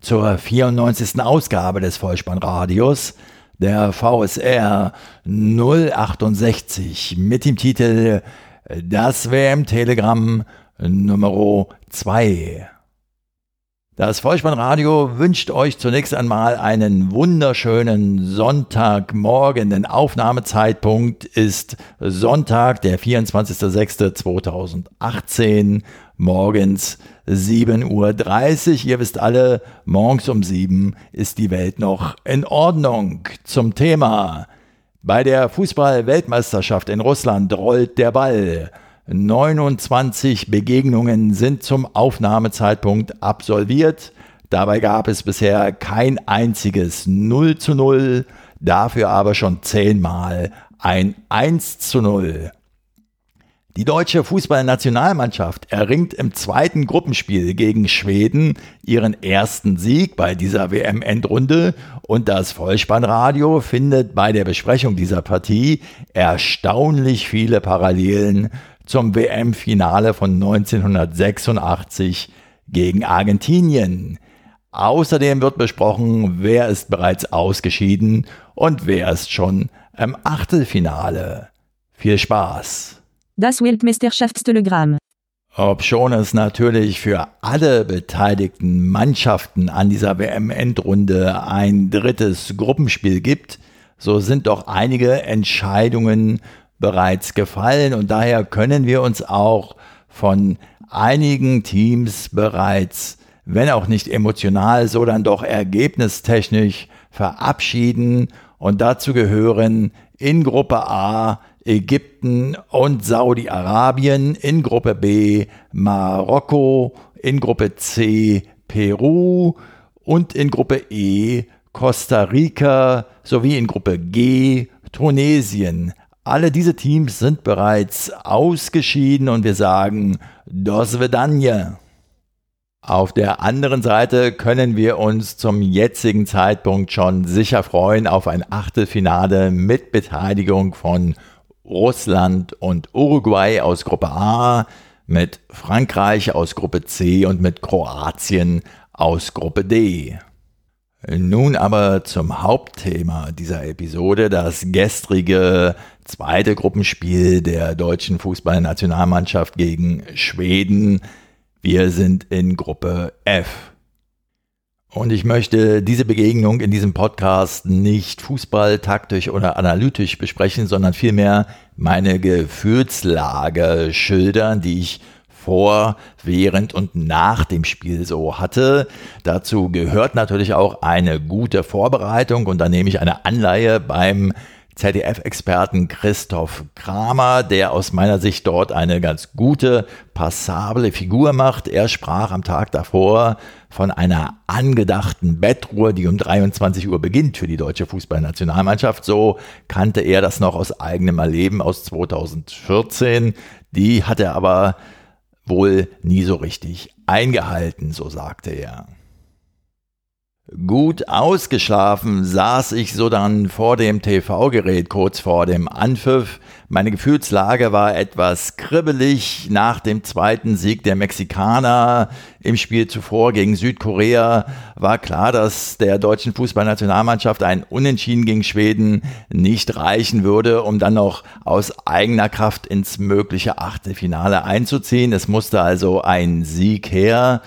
zur 94. Ausgabe des Vollspannradios, der VSR 068 mit dem Titel Das WM-Telegramm Nummer 2. Das Vollspannradio wünscht euch zunächst einmal einen wunderschönen Sonntagmorgen. Den Aufnahmezeitpunkt ist Sonntag, der 24.06.2018, morgens 7.30 Uhr. Ihr wisst alle, morgens um 7 ist die Welt noch in Ordnung. Zum Thema. Bei der Fußball-Weltmeisterschaft in Russland rollt der Ball. 29 Begegnungen sind zum Aufnahmezeitpunkt absolviert. Dabei gab es bisher kein einziges 0 zu 0, dafür aber schon zehnmal ein 1 zu 0. Die deutsche Fußballnationalmannschaft erringt im zweiten Gruppenspiel gegen Schweden ihren ersten Sieg bei dieser WM-Endrunde und das Vollspannradio findet bei der Besprechung dieser Partie erstaunlich viele Parallelen zum WM-Finale von 1986 gegen Argentinien. Außerdem wird besprochen, wer ist bereits ausgeschieden und wer ist schon im Achtelfinale. Viel Spaß! Das Weltmeisterschaftstelegramm. Obschon es natürlich für alle beteiligten Mannschaften an dieser WM-Endrunde ein drittes Gruppenspiel gibt, so sind doch einige Entscheidungen bereits gefallen und daher können wir uns auch von einigen Teams bereits, wenn auch nicht emotional, so dann doch ergebnistechnisch verabschieden und dazu gehören in Gruppe A Ägypten und Saudi-Arabien, in Gruppe B Marokko, in Gruppe C Peru und in Gruppe E Costa Rica sowie in Gruppe G Tunesien. Alle diese Teams sind bereits ausgeschieden und wir sagen Dos Vedanje. Auf der anderen Seite können wir uns zum jetzigen Zeitpunkt schon sicher freuen auf ein Achtelfinale mit Beteiligung von Russland und Uruguay aus Gruppe A, mit Frankreich aus Gruppe C und mit Kroatien aus Gruppe D. Nun aber zum Hauptthema dieser Episode, das gestrige zweite Gruppenspiel der deutschen Fußballnationalmannschaft gegen Schweden. Wir sind in Gruppe F. Und ich möchte diese Begegnung in diesem Podcast nicht fußballtaktisch oder analytisch besprechen, sondern vielmehr meine Gefühlslage schildern, die ich vor, während und nach dem Spiel so hatte. Dazu gehört natürlich auch eine gute Vorbereitung und da nehme ich eine Anleihe beim ZDF-Experten Christoph Kramer, der aus meiner Sicht dort eine ganz gute, passable Figur macht. Er sprach am Tag davor von einer angedachten Bettruhe, die um 23 Uhr beginnt für die deutsche Fußballnationalmannschaft. So kannte er das noch aus eigenem Erleben aus 2014. Die hat er aber wohl nie so richtig eingehalten, so sagte er. Gut ausgeschlafen saß ich so dann vor dem TV-Gerät kurz vor dem Anpfiff. Meine Gefühlslage war etwas kribbelig nach dem zweiten Sieg der Mexikaner im Spiel zuvor gegen Südkorea. War klar, dass der deutschen Fußballnationalmannschaft ein Unentschieden gegen Schweden nicht reichen würde, um dann noch aus eigener Kraft ins mögliche Achtelfinale einzuziehen. Es musste also ein Sieg her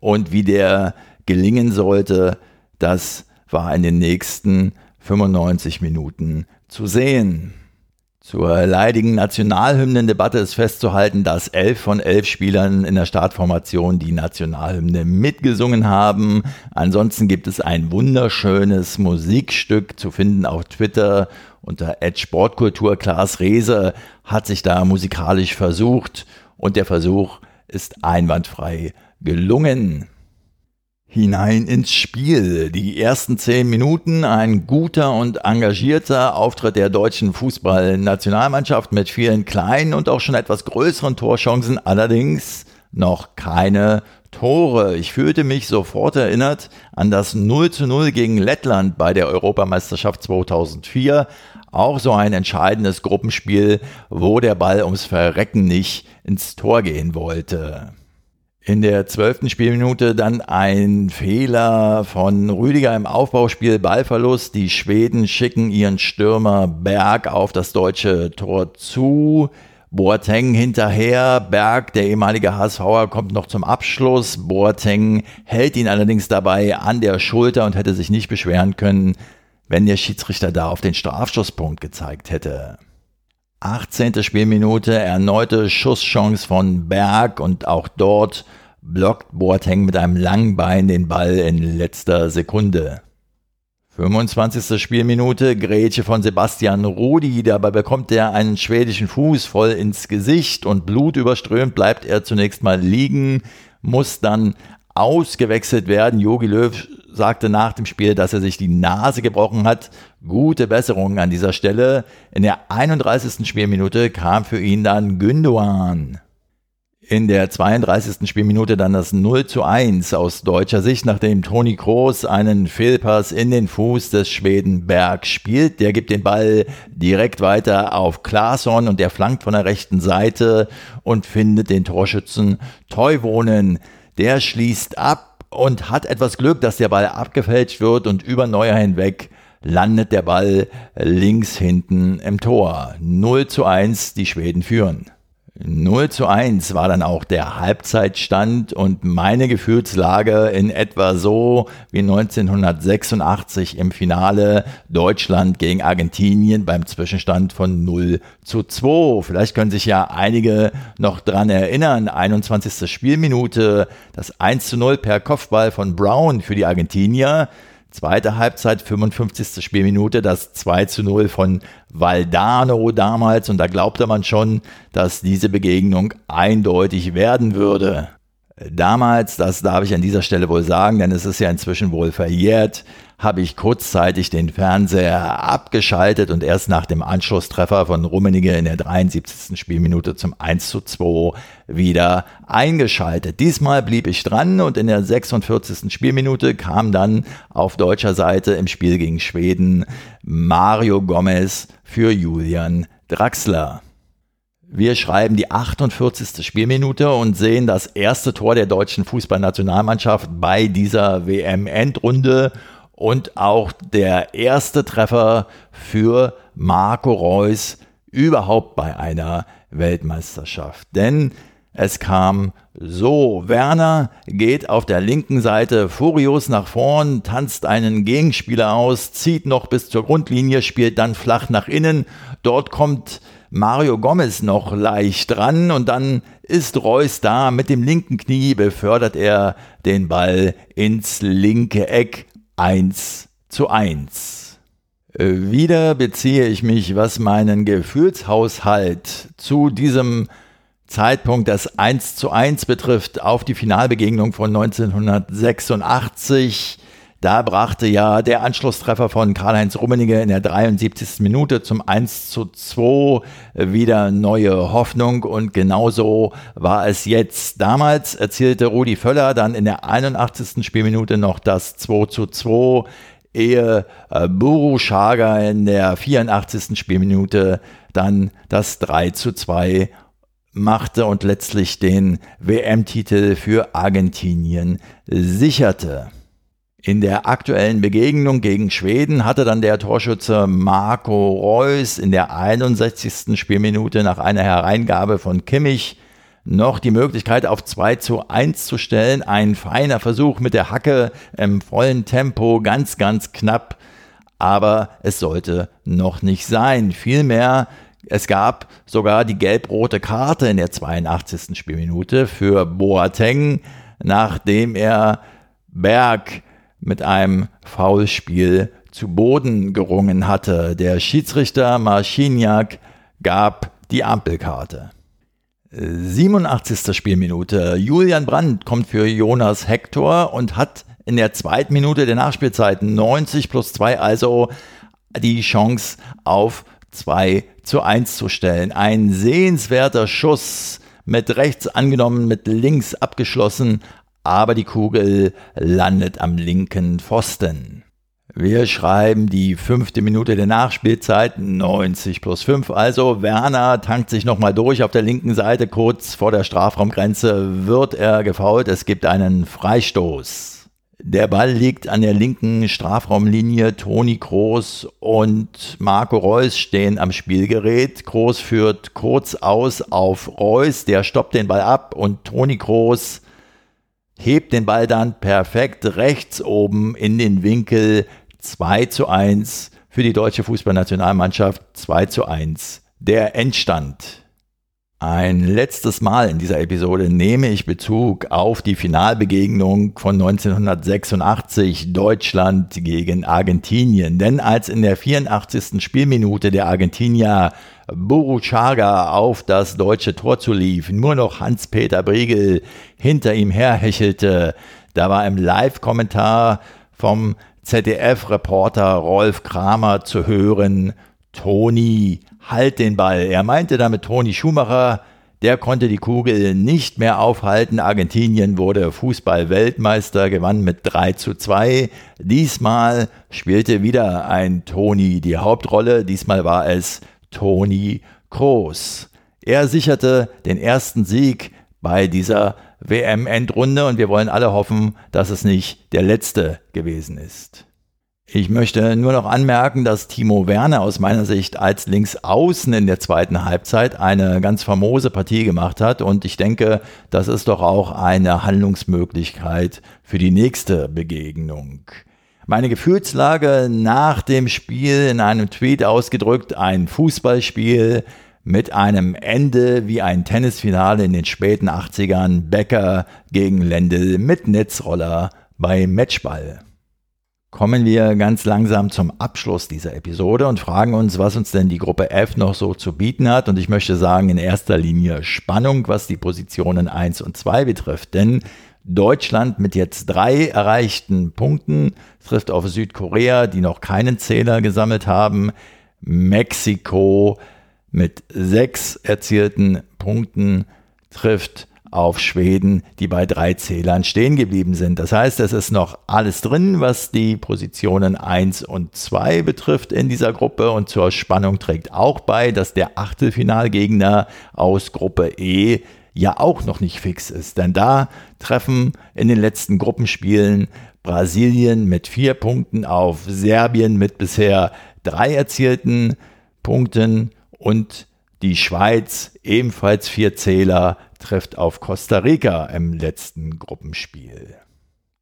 und wie der gelingen sollte, das war in den nächsten 95 Minuten zu sehen. Zur leidigen Nationalhymnendebatte ist festzuhalten, dass elf von elf Spielern in der Startformation die Nationalhymne mitgesungen haben. Ansonsten gibt es ein wunderschönes Musikstück zu finden auf Twitter unter Sportkultur. Klaas Rehse hat sich da musikalisch versucht und der Versuch ist einwandfrei gelungen. Hinein ins Spiel. Die ersten zehn Minuten ein guter und engagierter Auftritt der deutschen Fußballnationalmannschaft mit vielen kleinen und auch schon etwas größeren Torchancen, allerdings noch keine Tore. Ich fühlte mich sofort erinnert an das 0 zu 0 gegen Lettland bei der Europameisterschaft 2004. Auch so ein entscheidendes Gruppenspiel, wo der Ball ums Verrecken nicht ins Tor gehen wollte. In der zwölften Spielminute dann ein Fehler von Rüdiger im Aufbauspiel, Ballverlust. Die Schweden schicken ihren Stürmer Berg auf das deutsche Tor zu. Boateng hinterher, Berg, der ehemalige HSVer, kommt noch zum Abschluss. Boateng hält ihn allerdings dabei an der Schulter und hätte sich nicht beschweren können, wenn der Schiedsrichter da auf den Strafschusspunkt gezeigt hätte. 18. Spielminute, erneute Schusschance von Berg und auch dort blockt Boateng mit einem langen Bein den Ball in letzter Sekunde. 25. Spielminute, Grätsche von Sebastian Rudi, dabei bekommt er einen schwedischen Fuß voll ins Gesicht und blutüberströmt bleibt er zunächst mal liegen, muss dann ausgewechselt werden. Jogi Löw sagte nach dem Spiel, dass er sich die Nase gebrochen hat. Gute Besserung an dieser Stelle. In der 31. Spielminute kam für ihn dann Gündogan. In der 32. Spielminute dann das 0 zu 1 aus deutscher Sicht, nachdem Toni Kroos einen Fehlpass in den Fuß des Schweden Berg spielt. Der gibt den Ball direkt weiter auf Claesson und der flankt von der rechten Seite und findet den Torschützen Teuwonen. Der schließt ab und hat etwas Glück, dass der Ball abgefälscht wird und über Neuer hinweg landet der Ball links hinten im Tor. 0 zu 1, die Schweden führen. 0 zu 1 war dann auch der Halbzeitstand und meine Gefühlslage in etwa so wie 1986 im Finale Deutschland gegen Argentinien beim Zwischenstand von 0 zu 2. Vielleicht können sich ja einige noch dran erinnern. 21. Spielminute, das 1 zu 0 per Kopfball von Brown für die Argentinier. Zweite Halbzeit, 55. Spielminute, das 2 zu 0 von Valdano damals. Und da glaubte man schon, dass diese Begegnung eindeutig werden würde. Damals, das darf ich an dieser Stelle wohl sagen, denn es ist ja inzwischen wohl verjährt, habe ich kurzzeitig den Fernseher abgeschaltet und erst nach dem Anschlusstreffer von Rummenigge in der 73. Spielminute zum 1 zu 2 wieder eingeschaltet. Diesmal blieb ich dran und in der 46. Spielminute kam dann auf deutscher Seite im Spiel gegen Schweden Mario Gomez für Julian Draxler. Wir schreiben die 48. Spielminute und sehen das erste Tor der deutschen Fußballnationalmannschaft bei dieser WM-Endrunde und auch der erste Treffer für Marco Reus überhaupt bei einer Weltmeisterschaft. Denn es kam so, Werner geht auf der linken Seite furios nach vorn, tanzt einen Gegenspieler aus, zieht noch bis zur Grundlinie, spielt dann flach nach innen. Dort kommt Mario Gomez noch leicht dran und dann ist Reus da. Mit dem linken Knie befördert er den Ball ins linke Eck 1 zu 1. Äh, wieder beziehe ich mich, was meinen Gefühlshaushalt zu diesem Zeitpunkt das 1 zu 1 betrifft, auf die Finalbegegnung von 1986. Da brachte ja der Anschlusstreffer von Karl-Heinz Rummenigge in der 73. Minute zum 1 zu 2 wieder neue Hoffnung und genauso war es jetzt. Damals erzielte Rudi Völler dann in der 81. Spielminute noch das 2 zu 2 ehe äh, Buru Schager in der 84. Spielminute dann das 3 zu 2 machte und letztlich den WM-Titel für Argentinien sicherte. In der aktuellen Begegnung gegen Schweden hatte dann der Torschütze Marco Reus in der 61. Spielminute nach einer Hereingabe von Kimmich noch die Möglichkeit auf 2 zu 1 zu stellen. Ein feiner Versuch mit der Hacke im vollen Tempo, ganz, ganz knapp. Aber es sollte noch nicht sein. Vielmehr es gab sogar die gelb-rote Karte in der 82. Spielminute für Boateng, nachdem er Berg mit einem Foulspiel zu Boden gerungen hatte. Der Schiedsrichter Marciniak gab die Ampelkarte. 87. Spielminute. Julian Brandt kommt für Jonas Hector und hat in der zweiten Minute der Nachspielzeit 90 plus 2 also die Chance auf 2 zu 1 zu stellen. Ein sehenswerter Schuss mit rechts angenommen, mit links abgeschlossen, aber die Kugel landet am linken Pfosten. Wir schreiben die fünfte Minute der Nachspielzeit, 90 plus 5. Also Werner tankt sich nochmal durch auf der linken Seite, kurz vor der Strafraumgrenze wird er gefault. Es gibt einen Freistoß. Der Ball liegt an der linken Strafraumlinie. Toni Kroos und Marco Reus stehen am Spielgerät. Kroos führt kurz aus auf Reus, der stoppt den Ball ab und Toni Kroos hebt den Ball dann perfekt rechts oben in den Winkel 2 zu 1 für die deutsche Fußballnationalmannschaft 2 zu 1. Der Endstand. Ein letztes Mal in dieser Episode nehme ich Bezug auf die Finalbegegnung von 1986 Deutschland gegen Argentinien. Denn als in der 84. Spielminute der Argentinier Buruchaga auf das deutsche Tor zu lief, nur noch Hans-Peter Briegel hinter ihm herhechelte, da war im Live-Kommentar vom ZDF-Reporter Rolf Kramer zu hören, Toni, halt den Ball. Er meinte damit Toni Schumacher, der konnte die Kugel nicht mehr aufhalten. Argentinien wurde Fußball-Weltmeister, gewann mit 3 zu 2. Diesmal spielte wieder ein Toni die Hauptrolle. Diesmal war es Toni Kroos. Er sicherte den ersten Sieg bei dieser WM-Endrunde und wir wollen alle hoffen, dass es nicht der letzte gewesen ist. Ich möchte nur noch anmerken, dass Timo Werner aus meiner Sicht als Linksaußen in der zweiten Halbzeit eine ganz famose Partie gemacht hat und ich denke, das ist doch auch eine Handlungsmöglichkeit für die nächste Begegnung. Meine Gefühlslage nach dem Spiel in einem Tweet ausgedrückt, ein Fußballspiel mit einem Ende wie ein Tennisfinale in den späten 80ern Becker gegen Lendl mit Netzroller bei Matchball. Kommen wir ganz langsam zum Abschluss dieser Episode und fragen uns, was uns denn die Gruppe F noch so zu bieten hat. Und ich möchte sagen, in erster Linie Spannung, was die Positionen 1 und 2 betrifft. Denn Deutschland mit jetzt drei erreichten Punkten trifft auf Südkorea, die noch keinen Zähler gesammelt haben. Mexiko mit sechs erzielten Punkten trifft auf Schweden, die bei drei Zählern stehen geblieben sind. Das heißt, es ist noch alles drin, was die Positionen 1 und 2 betrifft in dieser Gruppe und zur Spannung trägt auch bei, dass der Achtelfinalgegner aus Gruppe E ja auch noch nicht fix ist. Denn da treffen in den letzten Gruppenspielen Brasilien mit vier Punkten auf Serbien mit bisher drei erzielten Punkten und die Schweiz, ebenfalls vier Zähler, trifft auf Costa Rica im letzten Gruppenspiel.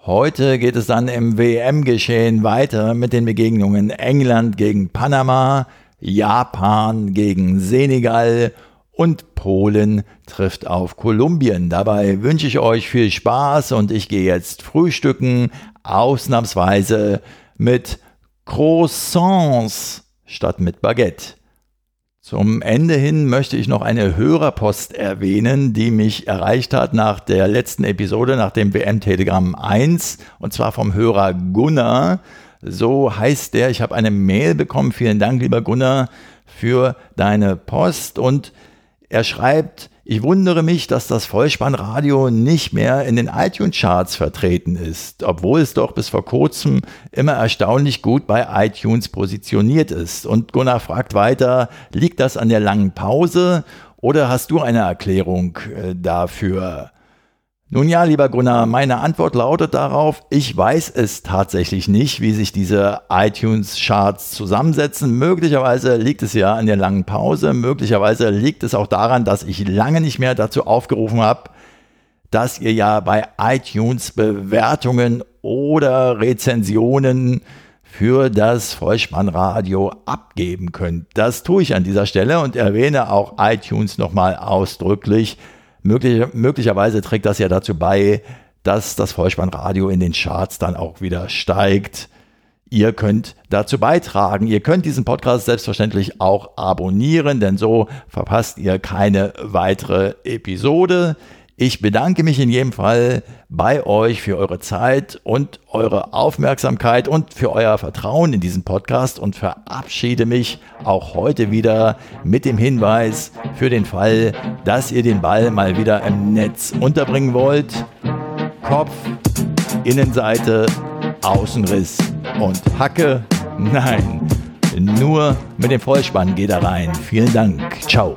Heute geht es dann im WM-Geschehen weiter mit den Begegnungen England gegen Panama, Japan gegen Senegal und Polen trifft auf Kolumbien. Dabei wünsche ich euch viel Spaß und ich gehe jetzt frühstücken, ausnahmsweise mit Croissants statt mit Baguette. Zum Ende hin möchte ich noch eine Hörerpost erwähnen, die mich erreicht hat nach der letzten Episode, nach dem WM-Telegramm 1, und zwar vom Hörer Gunnar. So heißt der, ich habe eine Mail bekommen. Vielen Dank, lieber Gunnar, für deine Post. Und er schreibt, ich wundere mich, dass das Vollspannradio nicht mehr in den iTunes-Charts vertreten ist, obwohl es doch bis vor kurzem immer erstaunlich gut bei iTunes positioniert ist. Und Gunnar fragt weiter, liegt das an der langen Pause oder hast du eine Erklärung äh, dafür? Nun ja, lieber Gunnar, meine Antwort lautet darauf, ich weiß es tatsächlich nicht, wie sich diese iTunes-Charts zusammensetzen. Möglicherweise liegt es ja an der langen Pause, möglicherweise liegt es auch daran, dass ich lange nicht mehr dazu aufgerufen habe, dass ihr ja bei iTunes Bewertungen oder Rezensionen für das Vollspannradio abgeben könnt. Das tue ich an dieser Stelle und erwähne auch iTunes nochmal ausdrücklich Möglich, möglicherweise trägt das ja dazu bei, dass das Vollspannradio in den Charts dann auch wieder steigt. ihr könnt dazu beitragen. Ihr könnt diesen Podcast selbstverständlich auch abonnieren, denn so verpasst ihr keine weitere Episode. Ich bedanke mich in jedem Fall bei euch für eure Zeit und eure Aufmerksamkeit und für euer Vertrauen in diesen Podcast und verabschiede mich auch heute wieder mit dem Hinweis für den Fall, dass ihr den Ball mal wieder im Netz unterbringen wollt. Kopf, Innenseite, Außenriss und Hacke. Nein, nur mit dem Vollspann geht er rein. Vielen Dank. Ciao.